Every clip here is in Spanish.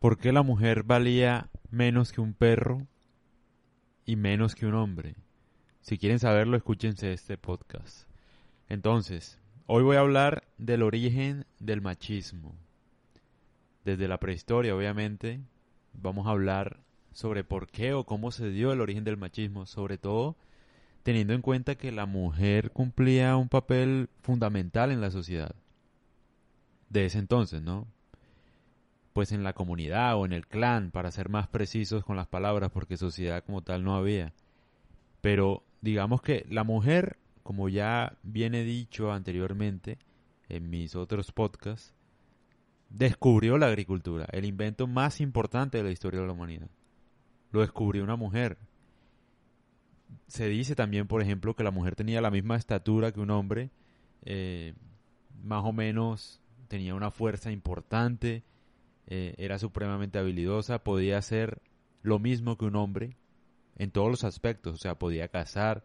¿Por qué la mujer valía menos que un perro y menos que un hombre? Si quieren saberlo, escúchense este podcast. Entonces, hoy voy a hablar del origen del machismo. Desde la prehistoria, obviamente, vamos a hablar sobre por qué o cómo se dio el origen del machismo, sobre todo teniendo en cuenta que la mujer cumplía un papel fundamental en la sociedad de ese entonces, ¿no? Pues en la comunidad o en el clan, para ser más precisos con las palabras, porque sociedad como tal no había. Pero digamos que la mujer, como ya viene dicho anteriormente en mis otros podcasts, descubrió la agricultura, el invento más importante de la historia de la humanidad. Lo descubrió una mujer. Se dice también, por ejemplo, que la mujer tenía la misma estatura que un hombre, eh, más o menos tenía una fuerza importante, eh, era supremamente habilidosa, podía hacer lo mismo que un hombre en todos los aspectos, o sea, podía cazar,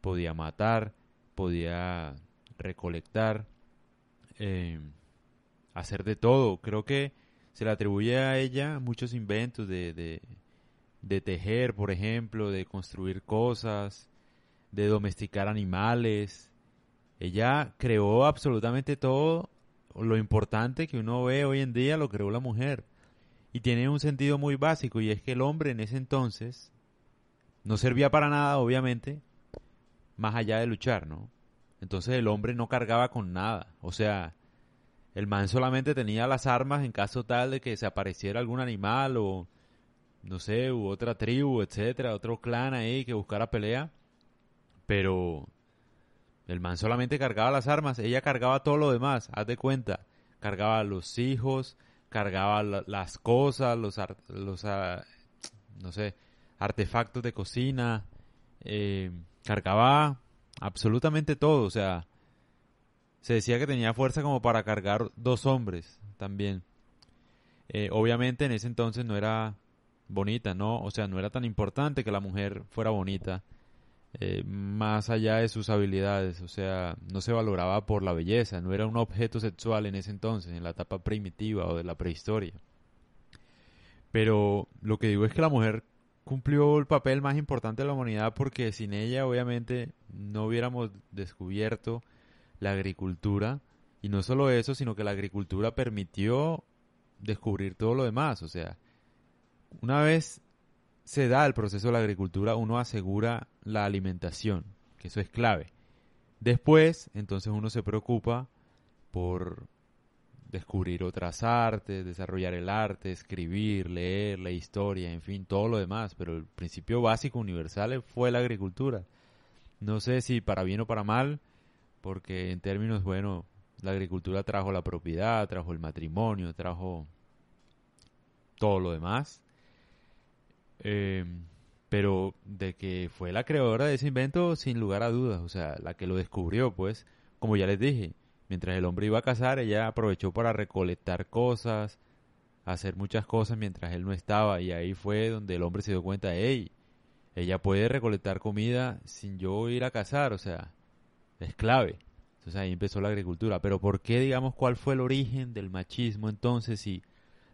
podía matar, podía recolectar, eh, hacer de todo. Creo que se le atribuye a ella muchos inventos de, de, de tejer, por ejemplo, de construir cosas, de domesticar animales. Ella creó absolutamente todo lo importante que uno ve hoy en día lo creó la mujer. Y tiene un sentido muy básico y es que el hombre en ese entonces no servía para nada, obviamente, más allá de luchar, ¿no? Entonces el hombre no cargaba con nada. O sea, el man solamente tenía las armas en caso tal de que se apareciera algún animal o, no sé, u otra tribu, etcétera, otro clan ahí que buscara pelea. Pero el man solamente cargaba las armas, ella cargaba todo lo demás, haz de cuenta. Cargaba los hijos, cargaba las cosas, los, los ah, no sé, artefactos de cocina, eh, cargaba absolutamente todo, o sea, se decía que tenía fuerza como para cargar dos hombres también. Eh, obviamente en ese entonces no era bonita, ¿no? O sea, no era tan importante que la mujer fuera bonita. Eh, más allá de sus habilidades, o sea, no se valoraba por la belleza, no era un objeto sexual en ese entonces, en la etapa primitiva o de la prehistoria. Pero lo que digo es que la mujer cumplió el papel más importante de la humanidad porque sin ella obviamente no hubiéramos descubierto la agricultura y no solo eso, sino que la agricultura permitió descubrir todo lo demás, o sea, una vez se da el proceso de la agricultura, uno asegura la alimentación, que eso es clave. Después, entonces uno se preocupa por descubrir otras artes, desarrollar el arte, escribir, leer, la historia, en fin, todo lo demás, pero el principio básico universal fue la agricultura. No sé si para bien o para mal, porque en términos, bueno, la agricultura trajo la propiedad, trajo el matrimonio, trajo todo lo demás, eh, pero de que fue la creadora de ese invento, sin lugar a dudas, o sea, la que lo descubrió, pues, como ya les dije, mientras el hombre iba a cazar, ella aprovechó para recolectar cosas, hacer muchas cosas mientras él no estaba, y ahí fue donde el hombre se dio cuenta, hey, ella puede recolectar comida sin yo ir a cazar, o sea, es clave. Entonces ahí empezó la agricultura. Pero ¿por qué, digamos, cuál fue el origen del machismo entonces si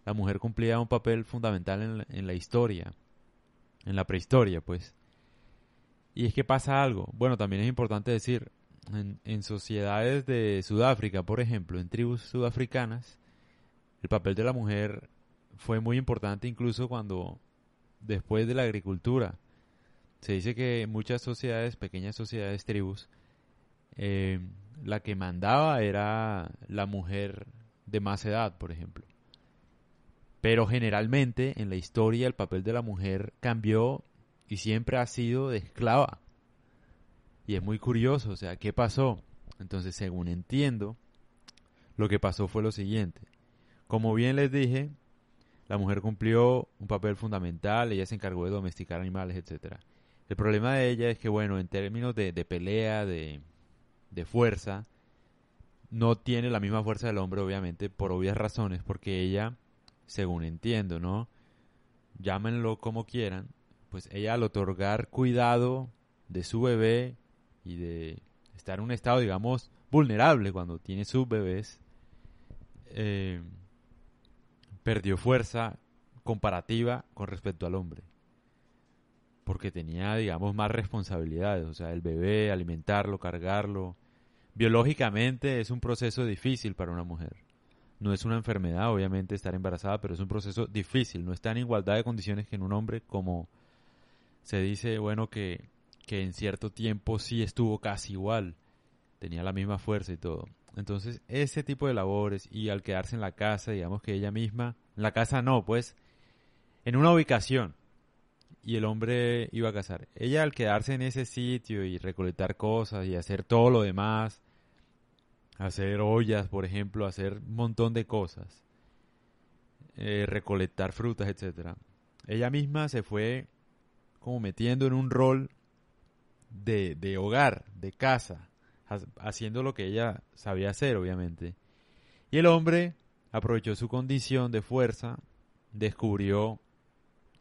la mujer cumplía un papel fundamental en la historia? En la prehistoria, pues. Y es que pasa algo. Bueno, también es importante decir, en, sociedades de Sudáfrica, por ejemplo, en tribus sudafricanas, el papel de la mujer fue muy importante incluso cuando, después de la agricultura, se dice que en muchas sociedades, pequeñas sociedades, tribus, eh, la que mandaba era la mujer de más edad, por ejemplo. Pero generalmente en la historia el papel de la mujer cambió y siempre ha sido de esclava. Y es muy curioso, o sea, ¿qué pasó? Entonces, según entiendo, lo que pasó fue lo siguiente. Como bien les dije, la mujer cumplió un papel fundamental, ella se encargó de domesticar animales, etc. El problema de ella es que, bueno, en términos de, pelea, de, de fuerza, no tiene la misma fuerza del hombre, obviamente, por obvias razones, porque ella según entiendo, ¿no? Llámenlo como quieran, pues ella al otorgar cuidado de su bebé y de estar en un estado, digamos, vulnerable cuando tiene sus bebés, eh, perdió fuerza comparativa con respecto al hombre. Porque tenía, digamos, más responsabilidades. O sea, el bebé, alimentarlo, cargarlo. Biológicamente es un proceso difícil para una mujer. No es una enfermedad, obviamente, estar embarazada, pero es un proceso difícil. No está en igualdad de condiciones que en un hombre, como se dice, bueno, que, que en cierto tiempo sí estuvo casi igual. Tenía la misma fuerza y todo. Entonces, ese tipo de labores y al quedarse en la casa, digamos que ella misma, la casa no, pues, en una ubicación y el hombre iba a casar. Ella al quedarse en ese sitio y recolectar cosas y hacer todo lo demás, hacer ollas, por ejemplo, hacer un montón de cosas, eh, recolectar frutas, etcétera. Ella misma se fue como metiendo en un rol de, de hogar, de casa, haciendo lo que ella sabía hacer, obviamente. Y el hombre aprovechó su condición de fuerza, descubrió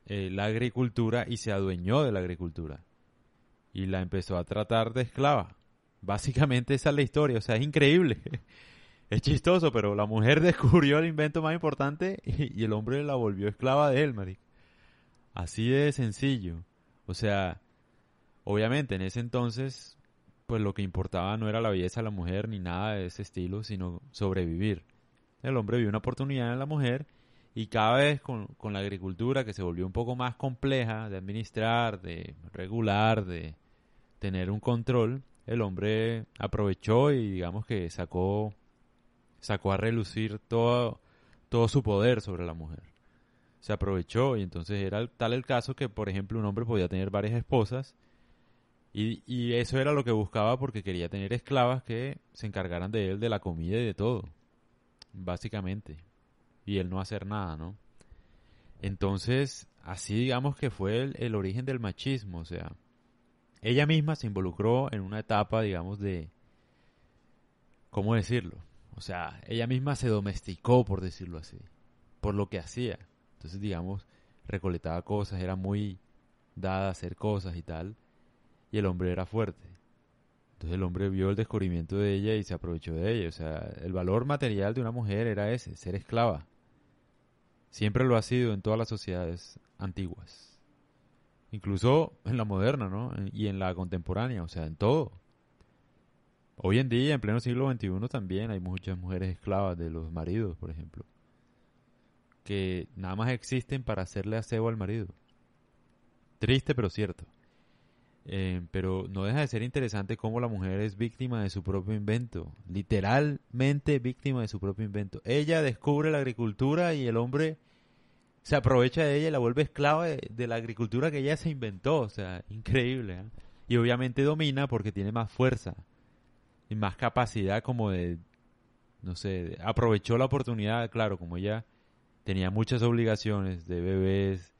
eh, la agricultura y se adueñó de la agricultura. Y la empezó a tratar de esclava. Básicamente esa es la historia, o sea, es increíble. es chistoso, pero la mujer descubrió el invento más importante y, el hombre la volvió esclava de él, marico. Así de sencillo. O sea, obviamente en ese entonces pues lo que importaba no era la belleza de la mujer ni nada de ese estilo, sino sobrevivir. El hombre vio una oportunidad en la mujer y cada vez con, con, la agricultura que se volvió un poco más compleja de administrar, de regular, de tener un control, el hombre aprovechó y digamos que sacó, sacó a relucir todo, todo su poder sobre la mujer. Se aprovechó y entonces era tal el caso que, por ejemplo, un hombre podía tener varias esposas y, y, eso era lo que buscaba porque quería tener esclavas que se encargaran de él, de la comida y de todo. Básicamente. Y él no hacer nada, ¿no? Entonces, así digamos que fue el, el origen del machismo. O sea, ella misma se involucró en una etapa, digamos, de... ¿Cómo decirlo? O sea, ella misma se domesticó, por decirlo así, por lo que hacía. Entonces, digamos, recolectaba cosas, era muy dada a hacer cosas y tal y el hombre era fuerte. Entonces el hombre vio el descubrimiento de ella y se aprovechó de ella. O sea, el valor material de una mujer era ese, ser esclava. Siempre lo ha sido en todas las sociedades antiguas. Incluso en la moderna, ¿no? Y en la contemporánea, o sea, en todo. Hoy en día, en pleno siglo XXI, también hay muchas mujeres esclavas de los maridos, por ejemplo. Que nada más existen para hacerle aseo al marido. Triste, pero cierto. Eh, pero no deja de ser interesante cómo la mujer es víctima de su propio invento, literalmente víctima de su propio invento. Ella descubre la agricultura y el hombre se aprovecha de ella y la vuelve esclava de, la agricultura que ella se inventó, o sea, increíble. ¿eh? Y obviamente domina porque tiene más fuerza y más capacidad como de, no sé, aprovechó la oportunidad, claro, como ella tenía muchas obligaciones de bebés,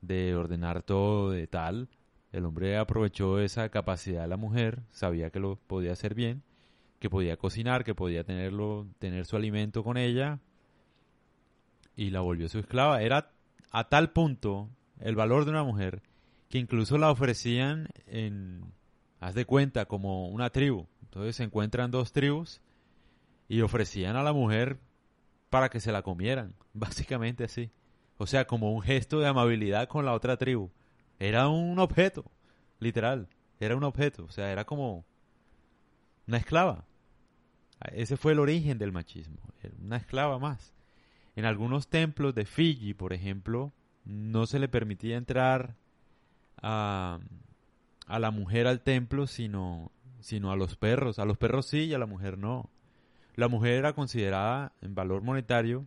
de ordenar todo, de tal el hombre aprovechó esa capacidad de la mujer, sabía que lo podía hacer bien, que podía cocinar, que podía tenerlo, tener su alimento con ella y la volvió su esclava. Era a tal punto el valor de una mujer que incluso la ofrecían en, haz de cuenta, como una tribu. Entonces se encuentran dos tribus y ofrecían a la mujer para que se la comieran, básicamente así. O sea, como un gesto de amabilidad con la otra tribu. Era un objeto, literal. Era un objeto, o sea, era como una esclava. Ese fue el origen del machismo, una esclava más. En algunos templos de Fiji, por ejemplo, no se le permitía entrar a, la mujer al templo, sino, sino a los perros. A los perros sí y a la mujer no. La mujer era considerada en valor monetario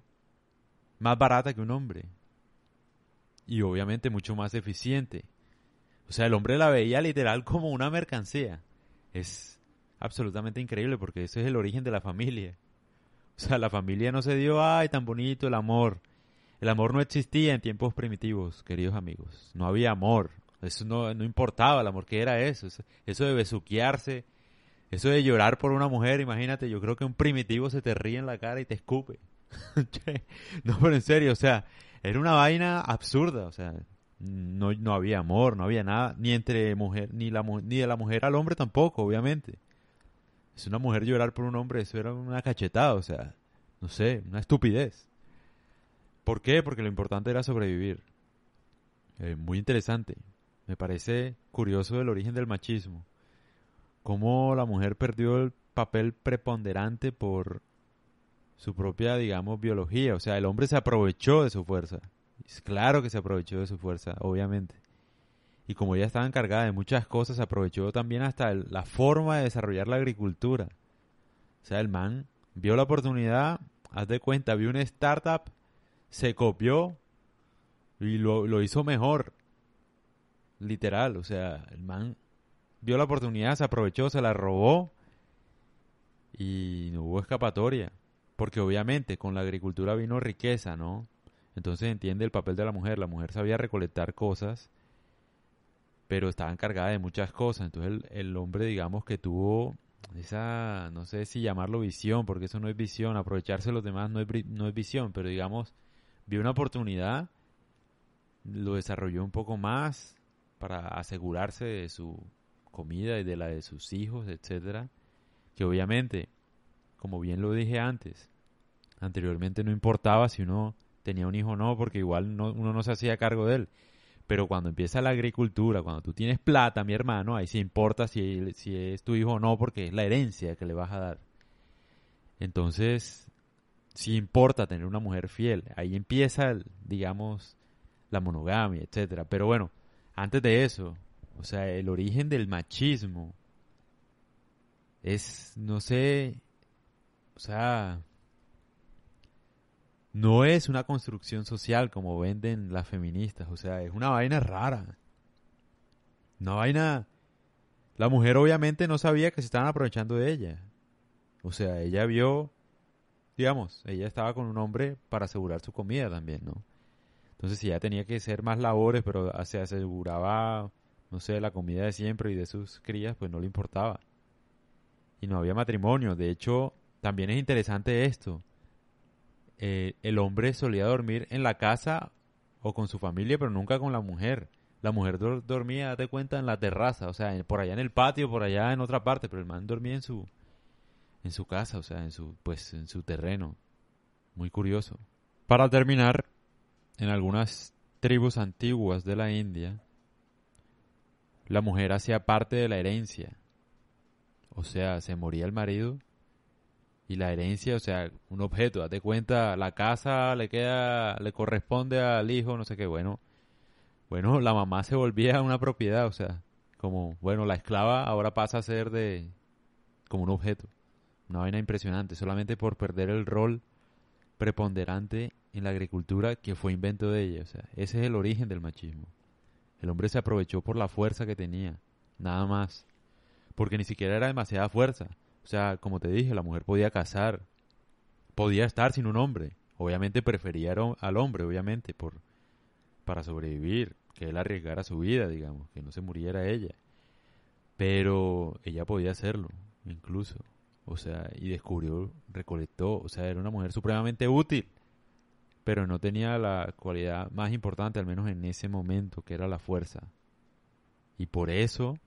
más barata que un hombre y obviamente mucho más eficiente. O sea, el hombre la veía literal como una mercancía. Es absolutamente increíble porque ese es el origen de la familia. O sea, la familia no se dio, ay, tan bonito el amor. El amor no existía en tiempos primitivos, queridos amigos. No había amor. Eso no, no importaba el amor. ¿Qué era eso? Eso de besuquearse. Eso de llorar por una mujer, imagínate, yo creo que un primitivo se te ríe en la cara y te escupe. no, pero en serio, o sea, era una vaina absurda, o sea, no, no había amor, no había nada, ni entre mujer, ni, la, ni de la mujer al hombre tampoco, obviamente. Es una mujer llorar por un hombre, eso era una cachetada, o sea, no sé, una estupidez. ¿Por qué? Porque lo importante era sobrevivir. Eh, muy interesante. Me parece curioso el origen del machismo. Cómo la mujer perdió el papel preponderante por su propia, digamos, biología. O sea, el hombre se aprovechó de su fuerza. Es claro que se aprovechó de su fuerza, obviamente. Y como ella estaba encargada de muchas cosas, aprovechó también hasta la forma de desarrollar la agricultura. O sea, el man vio la oportunidad, haz de cuenta, vio una startup, se copió y lo, lo hizo mejor. Literal, o sea, el man vio la oportunidad, se aprovechó, se la robó y no hubo escapatoria. Porque obviamente con la agricultura vino riqueza, ¿no? Entonces entiende el papel de la mujer. La mujer sabía recolectar cosas, pero estaba encargada de muchas cosas. Entonces el, el hombre, digamos, que tuvo esa, no sé si llamarlo visión, porque eso no es visión. Aprovecharse de los demás no es, no es visión, pero digamos, vio una oportunidad, lo desarrolló un poco más para asegurarse de su comida y de la de sus hijos, etcétera, que obviamente, como bien lo dije antes, anteriormente no importaba si uno tenía un hijo o no, porque igual no, uno no se hacía cargo de él. Pero cuando empieza la agricultura, cuando tú tienes plata, mi hermano, ahí sí importa si, si es tu hijo o no, porque es la herencia que le vas a dar. Entonces, sí importa tener una mujer fiel. Ahí empieza, digamos, la monogamia, etcétera. Pero bueno, antes de eso, o sea, el origen del machismo es, no sé, o sea, no es una construcción social como venden las feministas, o sea, es una vaina rara. Una vaina... La mujer obviamente no sabía que se estaban aprovechando de ella. O sea, ella vio, digamos, ella estaba con un hombre para asegurar su comida también, ¿no? Entonces, si ella tenía que hacer más labores, pero se aseguraba, no sé, la comida de siempre y de sus crías, pues no le importaba. Y no había matrimonio. De hecho, también es interesante esto. Eh, el hombre solía dormir en la casa o con su familia, pero nunca con la mujer. La mujer dormía, date cuenta, en la terraza, o sea, por allá en el patio, por allá en otra parte, pero el man dormía en su en su casa, o sea, en su pues en su terreno. Muy curioso. Para terminar, en algunas tribus antiguas de la India, la mujer hacía parte de la herencia. O sea, se moría el marido y la herencia, o sea, un objeto, date cuenta, la casa le queda, le corresponde al hijo, no sé qué, bueno, bueno, la mamá se volvía una propiedad, o sea, como, bueno, la esclava ahora pasa a ser de, como un objeto, una vaina impresionante, solamente por perder el rol preponderante en la agricultura que fue invento de ella, o sea, ese es el origen del machismo. El hombre se aprovechó por la fuerza que tenía, nada más, porque ni siquiera era demasiada fuerza, o sea, como te dije, la mujer podía casar, podía estar sin un hombre. Obviamente prefería al hombre, obviamente, por para sobrevivir, que él arriesgara su vida, digamos, que no se muriera ella. Pero ella podía hacerlo, incluso. O sea, y descubrió, recolectó, o sea, era una mujer supremamente útil, pero no tenía la cualidad más importante, al menos en ese momento, que era la fuerza. Y por eso,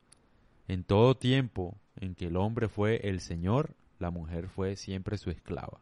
en todo tiempo, en que el hombre fue el Señor, la mujer fue siempre su esclava.